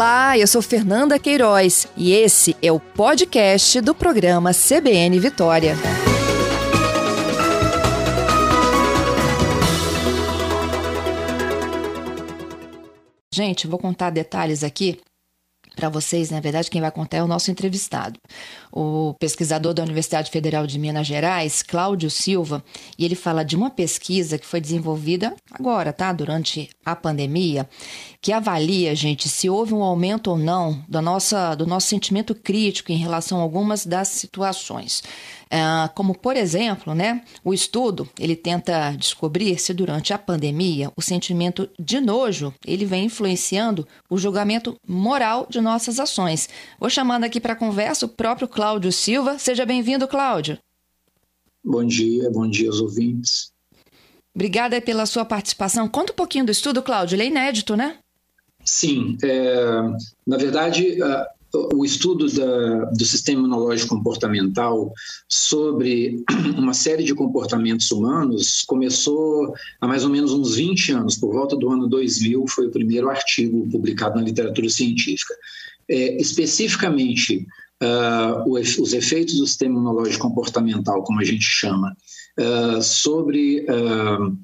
Olá, eu sou Fernanda Queiroz e esse é o podcast do programa CBN Vitória. Gente, vou contar detalhes aqui para vocês, na verdade, quem vai contar é o nosso entrevistado, o pesquisador da Universidade Federal de Minas Gerais, Cláudio Silva, e ele fala de uma pesquisa que foi desenvolvida agora, tá? Durante a pandemia, que avalia, gente, se houve um aumento ou não do, nossa, do nosso sentimento crítico em relação a algumas das situações. Ah, como, por exemplo, né, o estudo ele tenta descobrir se durante a pandemia o sentimento de nojo ele vem influenciando o julgamento moral de nossas ações. Vou chamando aqui para conversa o próprio Cláudio Silva. Seja bem-vindo, Cláudio. Bom dia, bom dia aos ouvintes. Obrigada pela sua participação. Conta um pouquinho do estudo, Cláudio. Ele é inédito, né? Sim. É, na verdade, o estudo da, do sistema imunológico comportamental sobre uma série de comportamentos humanos começou há mais ou menos uns 20 anos, por volta do ano 2000, foi o primeiro artigo publicado na literatura científica. É, especificamente, uh, os efeitos do sistema imunológico comportamental, como a gente chama, uh, sobre uh,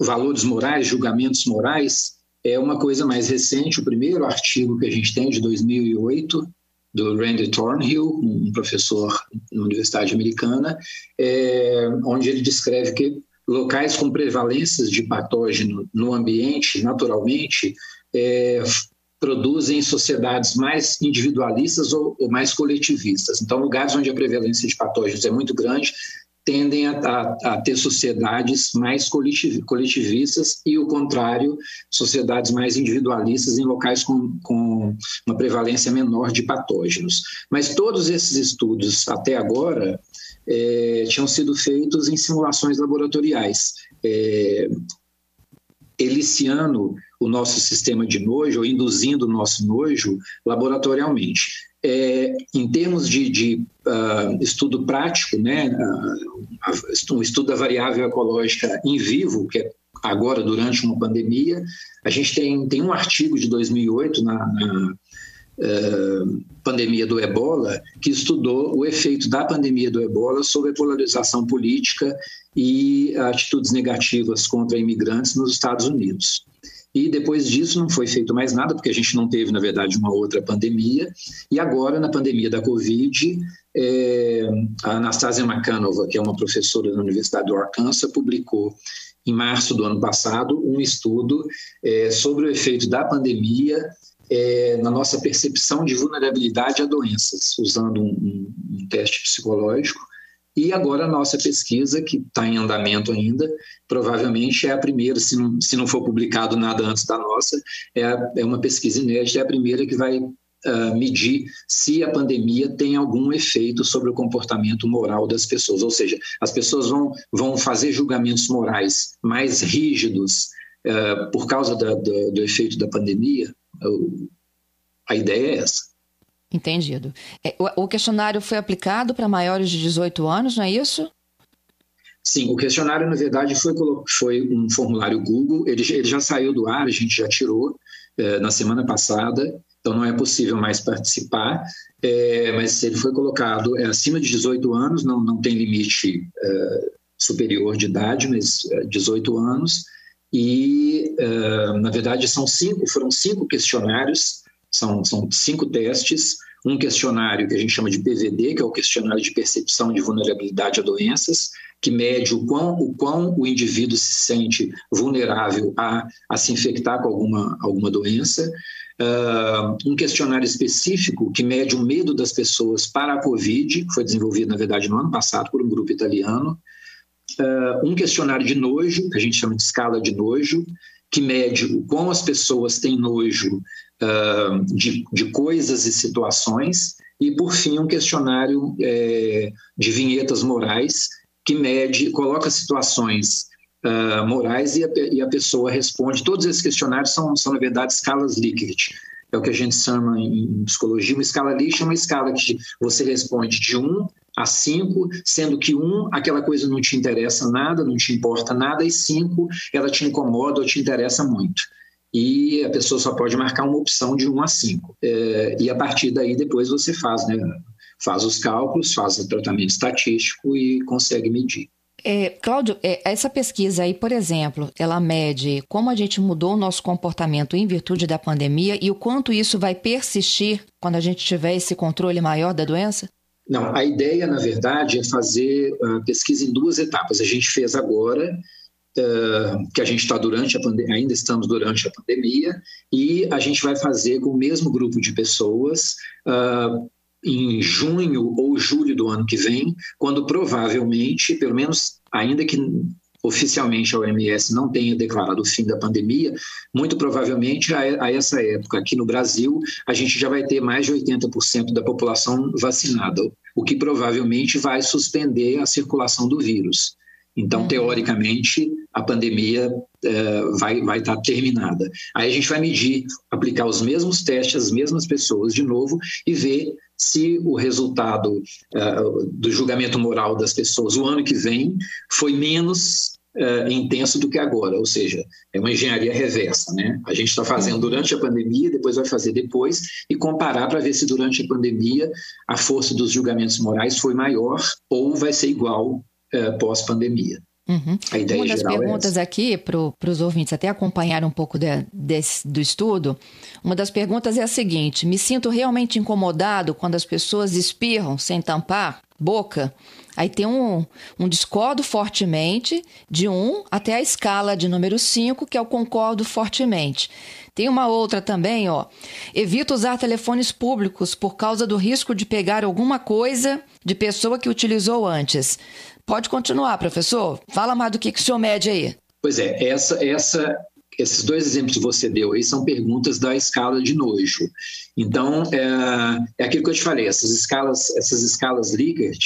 valores morais, julgamentos morais, é uma coisa mais recente. O primeiro artigo que a gente tem é de 2008 do Randy Thornhill, um professor na Universidade Americana, é, onde ele descreve que locais com prevalências de patógeno no ambiente, naturalmente, é, produzem sociedades mais individualistas ou, ou, mais coletivistas. Então, lugares onde a prevalência de patógenos é muito grande tendem a, a, a ter sociedades mais coletivistas e o contrário, sociedades mais individualistas em locais com, com uma prevalência menor de patógenos. Mas todos esses estudos até agora é, tinham sido feitos em simulações laboratoriais. É, eliciando o nosso sistema de nojo, ou induzindo o nosso nojo laboratorialmente. É, em termos de, de uh, estudo prático, né, uh, um estudo da variável ecológica em vivo, que é agora durante uma pandemia, a gente tem, tem um artigo de 2008 na, na uh, pandemia do ebola, que estudou o efeito da pandemia do ebola sobre a polarização política e atitudes negativas contra imigrantes nos Estados Unidos. E depois disso não foi feito mais nada, porque a gente não teve, na verdade, uma outra pandemia. E agora, na pandemia da Covid, é, a Anastasia Makanova, que é uma professora da Universidade do Arkansas, publicou em março do ano passado um estudo é, sobre o efeito da pandemia é, na nossa percepção de vulnerabilidade a doenças, usando um, um teste psicológico. E agora a nossa pesquisa, que está em andamento ainda, provavelmente é a primeira, se não, se não for publicado nada antes da nossa, é, a, é uma pesquisa inédita, é a primeira que vai uh, medir se a pandemia tem algum efeito sobre o comportamento moral das pessoas. Ou seja, as pessoas vão, vão fazer julgamentos morais mais rígidos uh, por causa da, do, do efeito da pandemia. A ideia é essa. Entendido. É, o questionário foi aplicado para maiores de 18 anos, não é isso? Sim, o questionário, na verdade, foi, foi um formulário Google, ele, ele já saiu do ar, a gente já tirou é, na semana passada, então não é possível mais participar, é, mas ele foi colocado é, acima de 18 anos, não, não tem limite é, superior de idade, mas 18 é, anos, e, é, na verdade, são cinco, foram cinco questionários são, são cinco testes, um questionário que a gente chama de PVD, que é o questionário de percepção de vulnerabilidade a doenças, que mede o quão o, quão o indivíduo se sente vulnerável a, a se infectar com alguma, alguma doença. Uh, um questionário específico que mede o medo das pessoas para a Covid, que foi desenvolvido, na verdade, no ano passado por um grupo italiano. Uh, um questionário de nojo, que a gente chama de escala de nojo, que mede o quão as pessoas têm nojo uh, de, de, coisas e situações, e, por fim, um questionário é, de vinhetas morais, que mede, coloca situações uh, morais e a, e a, pessoa responde. Todos esses questionários são, são, na verdade, escalas Likert. É o que a gente chama em psicologia, uma escala Likert é uma escala que você responde de 1 a 5, sendo que 1, aquela coisa não te interessa nada, não te importa nada, e 5, ela te incomoda ou te interessa muito. e a pessoa só pode marcar uma opção de 1 a 5. É, e a partir daí depois você faz, né? Faz os cálculos, faz o tratamento estatístico e consegue medir. É, Cláudio, é, essa pesquisa aí, por exemplo, ela mede como a gente mudou o nosso comportamento em virtude da pandemia e o quanto isso vai persistir quando a gente tiver esse controle maior da doença? Não, a ideia, na verdade, é fazer a pesquisa em duas etapas. A gente fez agora, uh, que a gente está durante a pandemia, ainda estamos durante a pandemia, e a gente vai fazer com o mesmo grupo de pessoas. Uh, em junho ou julho do ano que vem, quando provavelmente, pelo menos ainda que oficialmente a OMS não tenha declarado o fim da pandemia, muito provavelmente a, essa época aqui no Brasil a gente já vai ter mais de 80% da população vacinada, o que provavelmente vai suspender a circulação do vírus. Então, uhum. teoricamente, a pandemia é, vai, vai estar terminada. Aí a gente vai medir, aplicar os mesmos testes às mesmas pessoas de novo e ver se o resultado uh, do julgamento moral das pessoas o ano que vem foi menos uh, intenso do que agora, ou seja, é uma engenharia reversa, né? A gente está fazendo uhum. durante a pandemia, depois vai fazer depois e comparar para ver se durante a pandemia a força dos julgamentos morais foi maior ou vai ser igual uh, pós-pandemia. Uhum. Uma das é perguntas é aqui para os ouvintes até acompanhar um pouco de, desse, do estudo, uma das perguntas é a seguinte: me sinto realmente incomodado quando as pessoas espirram sem tampar boca? Aí tem um, um discordo fortemente de 1 até a escala de número 5, que é o concordo fortemente. Tem uma outra também, ó. Evito usar telefones públicos por causa do risco de pegar alguma coisa de pessoa que utilizou antes. Pode continuar, professor. Fala mais do que, que o senhor mede aí. Pois é, essa, essa, esses dois exemplos que você deu aí são perguntas da escala de nojo. Então, é, é aquilo que eu te falei, essas escalas, essas escalas Likert,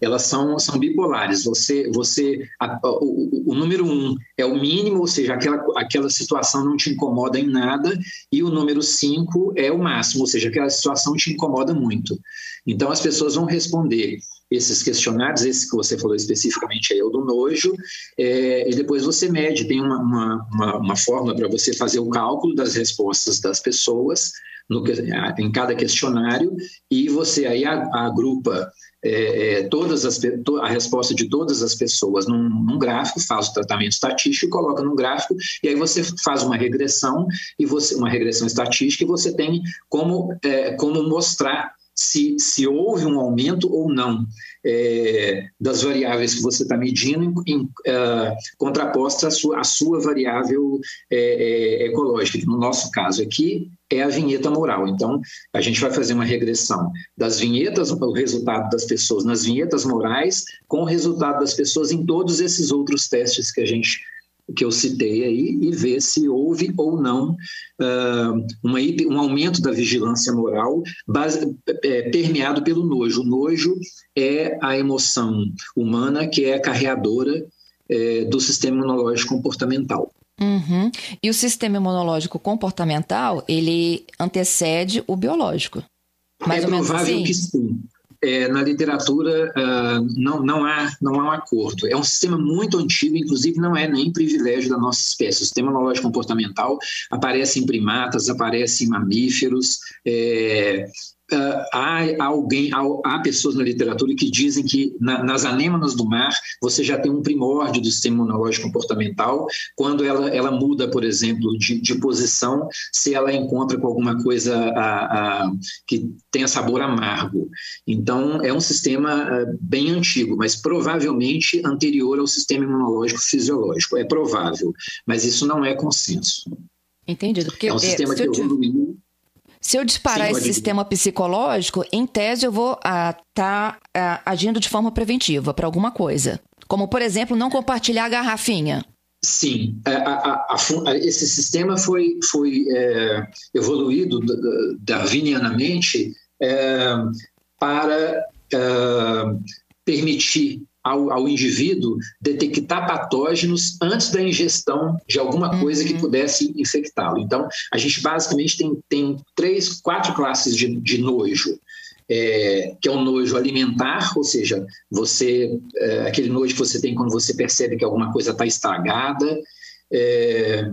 elas são, são bipolares. Você, você a, o, o, número um é o mínimo, ou seja, aquela, aquela situação não te incomoda em nada, e o número cinco é o máximo, ou seja, aquela situação te incomoda muito. Então, as pessoas vão responder esses questionários, esse que você falou especificamente é o do nojo, é, e depois você mede, tem uma, uma, uma, uma fórmula para você fazer o cálculo das respostas das pessoas no, em cada questionário, e você aí agrupa é, é, todas as, a resposta de todas as pessoas num, num, gráfico, faz o tratamento estatístico, coloca num gráfico, e aí você faz uma regressão, e você uma regressão estatística, e você tem como, é, como mostrar se, se houve um aumento ou não é, das variáveis que você está medindo em, uh, contraposta à sua, à sua variável é, é, ecológica, no nosso caso aqui é a vinheta moral. Então, a gente vai fazer uma regressão das vinhetas, o resultado das pessoas nas vinhetas morais, com o resultado das pessoas em todos esses outros testes que a gente que eu citei aí e ver se houve ou não uh, uma, um aumento da vigilância moral base, é, permeado pelo nojo. O nojo é a emoção humana que é carreadora é, do sistema imunológico comportamental. Uhum. E o sistema imunológico comportamental, ele antecede o biológico. Mais é provável assim? que sim é, na literatura uh, não, não, há, não há um acordo. É um sistema muito antigo, inclusive não é nem privilégio da nossa espécie. O sistema imunológico comportamental aparece em primatas, aparece em mamíferos, é, Uh, há alguém, há, há, pessoas na literatura que dizem que na, nas anêmonas do mar você já tem um primórdio do sistema imunológico comportamental quando ela, ela muda, por exemplo, de, de posição, se ela encontra com alguma coisa a, a, que tenha sabor amargo. Então, é um sistema bem antigo, mas provavelmente anterior ao sistema imunológico fisiológico. É provável, mas isso não é consenso. Entendido. Porque, é um sistema que evoluiu se eu disparar Sim, esse sistema psicológico, em tese eu vou estar ah, tá, ah, agindo de forma preventiva para alguma coisa. Como, por exemplo, não compartilhar a garrafinha. Sim, a, a, a, esse sistema foi, foi é, evoluído darwinianamente é, para é, permitir ao, ao, indivíduo detectar patógenos antes da ingestão de alguma coisa uhum. que pudesse infectá-lo. Então, a gente basicamente tem, tem três, quatro classes de, de nojo. É, que é o nojo alimentar, ou seja, você é, aquele nojo que você tem quando você percebe que alguma coisa está estragada. É,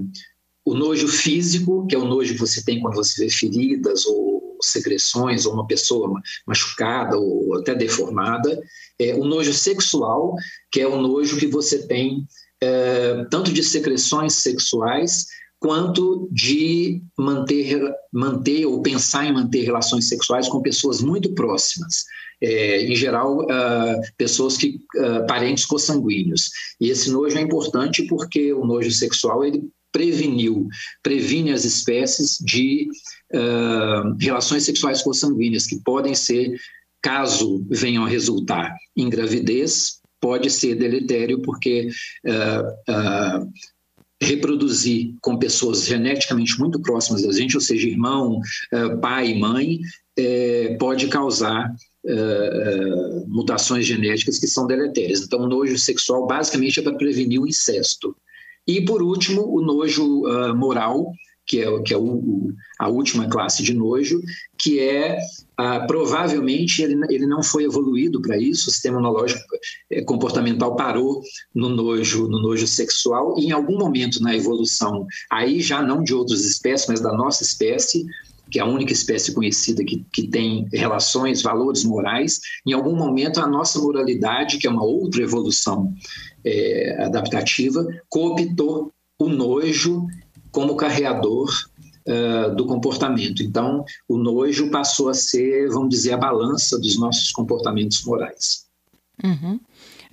o nojo físico, que é o nojo que você tem quando você vê feridas ou secreções, ou uma pessoa machucada ou até deformada. É, o nojo sexual, que é o nojo que você tem é, tanto de secreções sexuais quanto de manter, manter ou pensar em manter relações sexuais com pessoas muito próximas. É, em geral, uh, pessoas que uh, parentes consanguíneos. E esse nojo é importante porque o nojo sexual ele preveniu, previne as espécies de uh, relações sexuais consanguíneas que podem ser, caso venham a resultar em gravidez, pode ser deletério porque uh, uh, reproduzir com pessoas geneticamente muito próximas da gente, ou seja, irmão, pai mãe, eh, pode causar mutações genéticas que são deletérias. Então, o nojo sexual basicamente é para prevenir o incesto. E, por último, o nojo uh, moral, que é, que é o, a última classe de nojo, que é uh, provavelmente ele, ele não foi evoluído para isso, o sistema imunológico eh, comportamental parou no nojo, no nojo sexual, e em algum momento na evolução, aí já não de outras espécies, mas da nossa espécie, que é a única espécie conhecida que, que tem relações, valores morais, em algum momento a nossa moralidade, que é uma outra evolução é, adaptativa, cooptou o nojo como carreador uh, do comportamento. Então, o nojo passou a ser, vamos dizer, a balança dos nossos comportamentos morais. Uhum.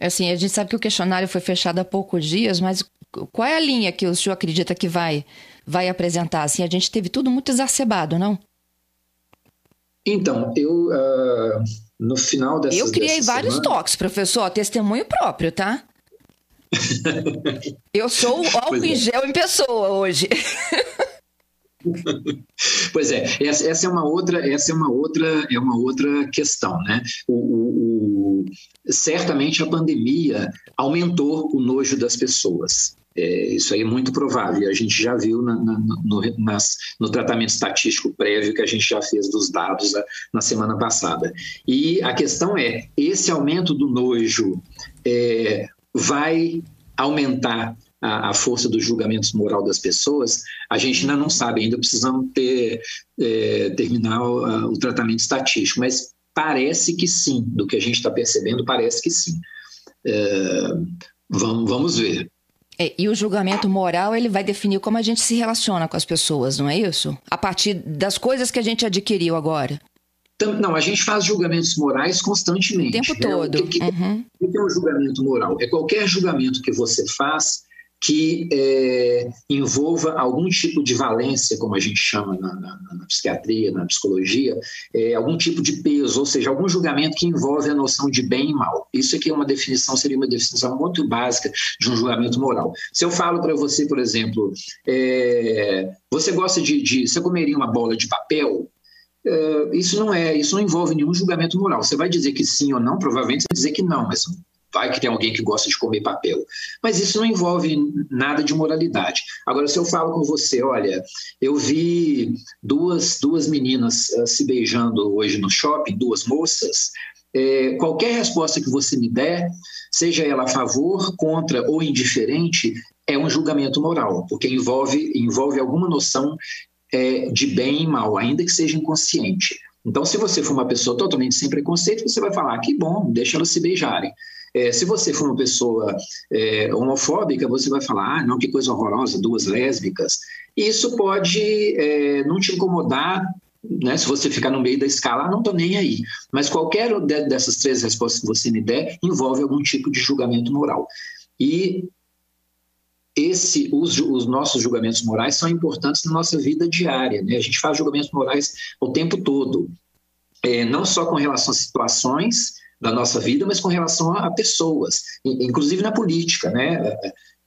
Assim, a gente sabe que o questionário foi fechado há poucos dias, mas qual é a linha que o senhor acredita que vai, vai apresentar? Assim, a gente teve tudo muito exacerbado, não? Então, eu uh, no final dessa Eu criei vários semana... toques, professor, testemunho próprio, tá? Eu sou o álcool em é. gel em pessoa hoje. Pois é, essa, essa, é uma outra, essa é uma outra, é uma outra questão, né? O, o, o, certamente a pandemia aumentou o nojo das pessoas. É, isso aí é muito provável. A gente já viu na, na, no, nas, no, tratamento estatístico prévio que a gente já fez dos dados a, na semana passada. E a questão é: esse aumento do nojo é, vai aumentar a, a, força dos julgamentos moral das pessoas, a gente ainda não sabe, ainda precisamos ter, é, terminar o, o, tratamento estatístico, mas parece que sim, do que a gente está percebendo, parece que sim. É, vamos, vamos ver. É, e o julgamento moral ele vai definir como a gente se relaciona com as pessoas, não é isso? A partir das coisas que a gente adquiriu agora. Não, a gente faz julgamentos morais constantemente. O tempo né? todo. O que, que, uhum. o que é um julgamento moral? É qualquer julgamento que você faz que é, envolva algum tipo de valência, como a gente chama na, na, na psiquiatria, na psicologia, é, algum tipo de peso, ou seja, algum julgamento que envolve a noção de bem e mal. Isso aqui é uma definição, seria uma definição muito básica de um julgamento moral. Se eu falo para você, por exemplo, é, você gosta de, de. Você comeria uma bola de papel? É, isso não é, isso não envolve nenhum julgamento moral. Você vai dizer que sim ou não, provavelmente você vai dizer que não, mas vai que tem alguém que gosta de comer papel. Mas isso não envolve nada de moralidade. Agora, se eu falo com você, olha, eu vi duas, duas meninas uh, se beijando hoje no shopping, duas moças, é, qualquer resposta que você me der, seja ela a favor, contra ou indiferente, é um julgamento moral, porque envolve, envolve alguma noção é, de bem e mal, ainda que seja inconsciente. Então, se você for uma pessoa totalmente sem preconceito, você vai falar: que bom, deixa elas se beijarem. É, se você for uma pessoa é, homofóbica, você vai falar: ah, não, que coisa horrorosa, duas lésbicas. Isso pode é, não te incomodar. Né, se você ficar no meio da escala, ah, não estou nem aí. Mas qualquer dessas três respostas que você me der envolve algum tipo de julgamento moral. E esse, os, os, nossos julgamentos morais são importantes na nossa vida diária. Né? A gente faz julgamentos morais o tempo todo, é, não só com relação a situações da nossa vida, mas com relação a, a pessoas, inclusive na política. Né?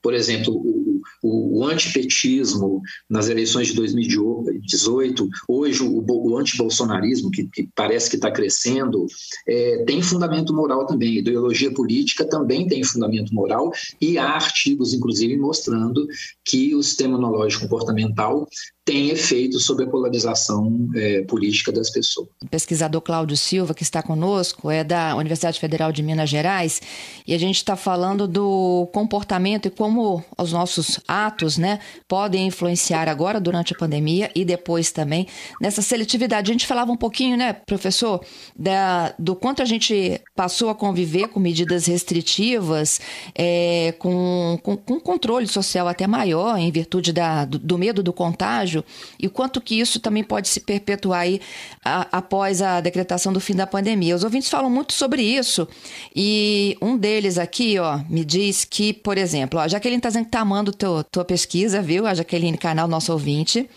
Por exemplo, o, o, o antipetismo nas eleições de 2018, hoje o, o antibolsonarismo, que, que parece que está crescendo, é, tem fundamento moral também. Ideologia política também tem fundamento moral e há artigos, inclusive, mostrando que o sistema imunológico comportamental tem efeito sobre a polarização é, política das pessoas. O pesquisador Cláudio Silva, que está conosco, é da Universidade Federal de Minas Gerais, e a gente está falando do comportamento e como os nossos atos né, podem influenciar agora durante a pandemia e depois também nessa seletividade. A gente falava um pouquinho, né, professor, da, do quanto a gente passou a conviver com medidas restritivas, é, com, com, com controle social até maior, em virtude da, do, do medo do contágio e quanto que isso também pode se perpetuar aí a, após a decretação do fim da pandemia. Os ouvintes falam muito sobre isso e um deles aqui, ó, me diz que, por exemplo, ó, a Jaqueline está dizendo que está amando teu, tua pesquisa, viu? A Jaqueline, canal nosso ouvinte.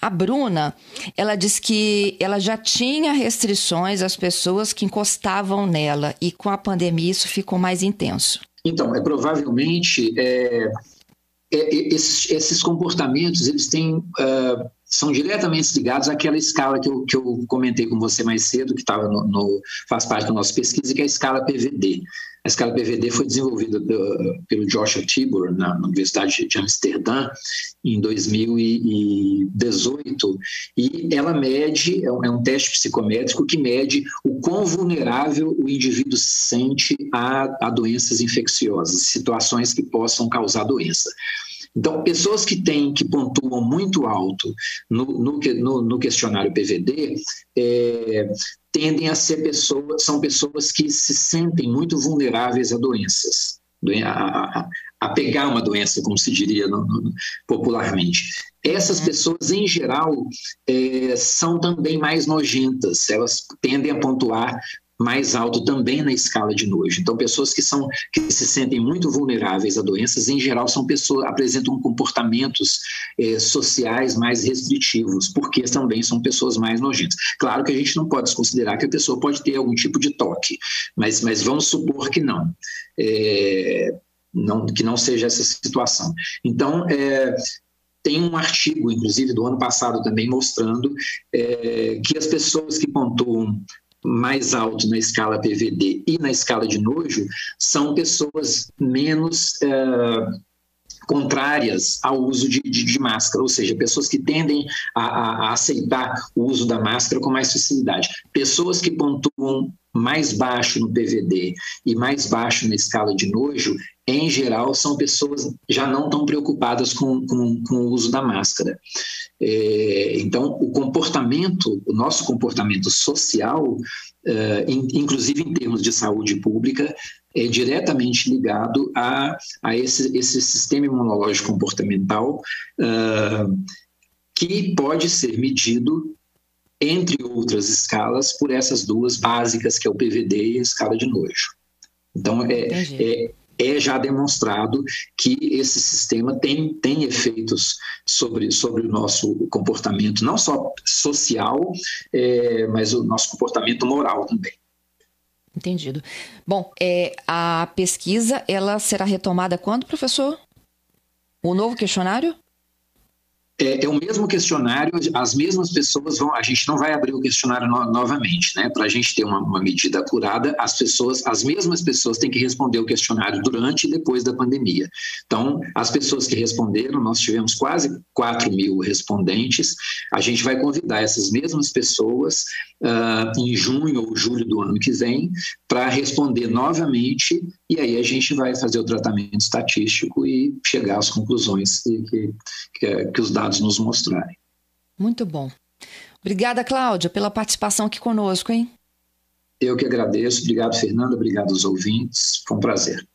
A Bruna, ela diz que ela já tinha restrições às pessoas que encostavam nela e com a pandemia isso ficou mais intenso. Então, é provavelmente é, esses, esses, comportamentos eles têm uh, são diretamente ligados àquela escala que eu, que eu comentei com você mais cedo, que estava no, no, faz parte da nossa pesquisa, que é a escala PVD. A escala PVD foi desenvolvida pelo Joshua Tibor na, na Universidade de Amsterdã em 2018 e ela mede, é um, é um teste psicométrico que mede o quão vulnerável o indivíduo se sente a, a doenças infecciosas, situações que possam causar doença. Então, pessoas que têm, que pontuam muito alto no, no, no questionário PVD, é, tendem a ser pessoas, são pessoas que se sentem muito vulneráveis a doenças, a, a, a pegar uma doença, como se diria no, no, popularmente. Essas uhum. pessoas, em geral, é, são também mais nojentas, elas tendem a pontuar mais alto também na escala de nojo. Então, pessoas que são que se sentem muito vulneráveis a doenças, em geral, são pessoas apresentam comportamentos eh, sociais mais restritivos, porque também são pessoas mais nojentas. Claro que a gente não pode desconsiderar que a pessoa pode ter algum tipo de toque, mas, mas vamos supor que não. É, não, que não seja essa situação. Então, é, tem um artigo, inclusive do ano passado também, mostrando é, que as pessoas que pontuam mais alto na escala PVD e na escala de nojo são pessoas menos é, contrárias ao uso de, de, de, máscara, ou seja, pessoas que tendem a, a, aceitar o uso da máscara com mais facilidade. Pessoas que pontuam mais baixo no PVD e mais baixo na escala de nojo, em geral, são pessoas já não tão preocupadas com, com, com o uso da máscara. É, então, o comportamento, o nosso comportamento social, é, inclusive em termos de saúde pública, é diretamente ligado a, a esse, esse sistema imunológico comportamental é, que pode ser medido entre outras escalas, por essas duas básicas, que é o PVD e a escala de nojo. Então, é, é, é, já demonstrado que esse sistema tem, tem efeitos sobre, sobre o nosso comportamento, não só social, é, mas o nosso comportamento moral também. Entendido. Bom, é, a pesquisa ela será retomada quando, professor? O novo questionário? É, é, o mesmo questionário, as mesmas pessoas vão. A gente não vai abrir o questionário no, novamente, né? Para a gente ter uma, uma, medida apurada, as pessoas, as mesmas pessoas têm que responder o questionário durante e depois da pandemia. Então, as pessoas que responderam, nós tivemos quase 4 mil respondentes. A gente vai convidar essas mesmas pessoas uh, em junho ou julho do ano que vem para responder novamente, e aí a gente vai fazer o tratamento estatístico e chegar às conclusões que, que, que os dados nos mostrarem. Muito bom. Obrigada, Cláudia, pela participação aqui conosco, hein? Eu que agradeço. Obrigado, Fernando. Obrigado aos ouvintes. Foi um prazer.